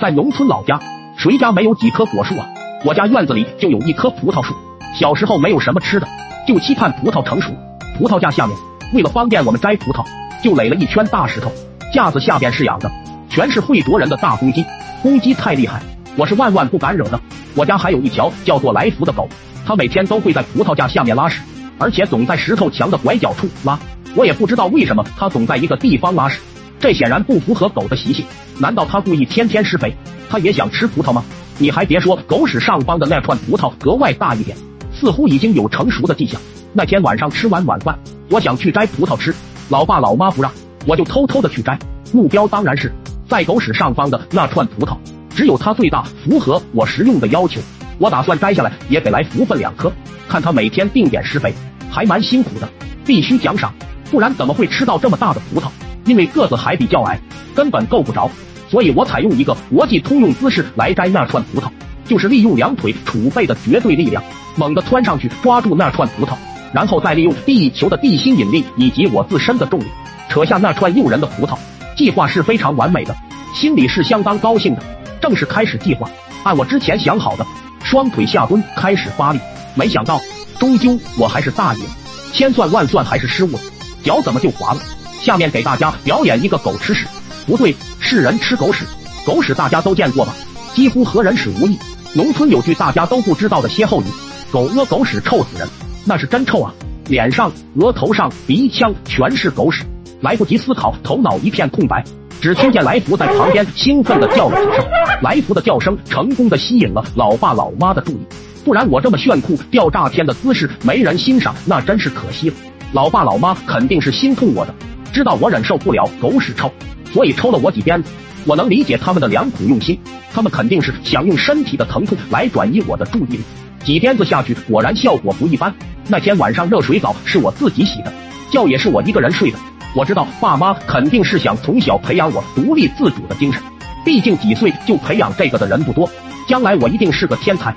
在农村老家，谁家没有几棵果树啊？我家院子里就有一棵葡萄树。小时候没有什么吃的，就期盼葡萄成熟。葡萄架下面，为了方便我们摘葡萄，就垒了一圈大石头。架子下边是养的，全是会啄人的大公鸡。公鸡太厉害，我是万万不敢惹的。我家还有一条叫做来福的狗，它每天都会在葡萄架下面拉屎，而且总在石头墙的拐角处拉。我也不知道为什么它总在一个地方拉屎，这显然不符合狗的习性。难道它故意天天施肥？它也想吃葡萄吗？你还别说，狗屎上方的那串葡萄格外大一点。似乎已经有成熟的迹象。那天晚上吃完晚饭，我想去摘葡萄吃，老爸老妈不让，我就偷偷的去摘。目标当然是在狗屎上方的那串葡萄，只有它最大符合我食用的要求。我打算摘下来也给来福分两颗，看他每天定点施肥，还蛮辛苦的，必须奖赏，不然怎么会吃到这么大的葡萄？因为个子还比较矮，根本够不着，所以我采用一个国际通用姿势来摘那串葡萄，就是利用两腿储备的绝对力量。猛地窜上去抓住那串葡萄，然后再利用地球的地心引力以及我自身的重力，扯下那串诱人的葡萄。计划是非常完美的，心里是相当高兴的。正式开始计划，按我之前想好的，双腿下蹲开始发力。没想到，终究我还是大意了，千算万算还是失误了，脚怎么就滑了？下面给大家表演一个狗吃屎，不对，是人吃狗屎。狗屎大家都见过吧？几乎和人屎无异。农村有句大家都不知道的歇后语。狗屙狗屎臭死人，那是真臭啊！脸上、额头上、鼻腔全是狗屎，来不及思考，头脑一片空白，只听见来福在旁边兴奋的叫了几声。来福的叫声成功的吸引了老爸老妈的注意，不然我这么炫酷吊炸天的姿势没人欣赏，那真是可惜了。老爸老妈肯定是心痛我的，知道我忍受不了狗屎臭，所以抽了我几鞭子。我能理解他们的良苦用心，他们肯定是想用身体的疼痛来转移我的注意力。几鞭子下去，果然效果不一般。那天晚上热水澡是我自己洗的，觉也是我一个人睡的。我知道爸妈肯定是想从小培养我独立自主的精神，毕竟几岁就培养这个的人不多，将来我一定是个天才。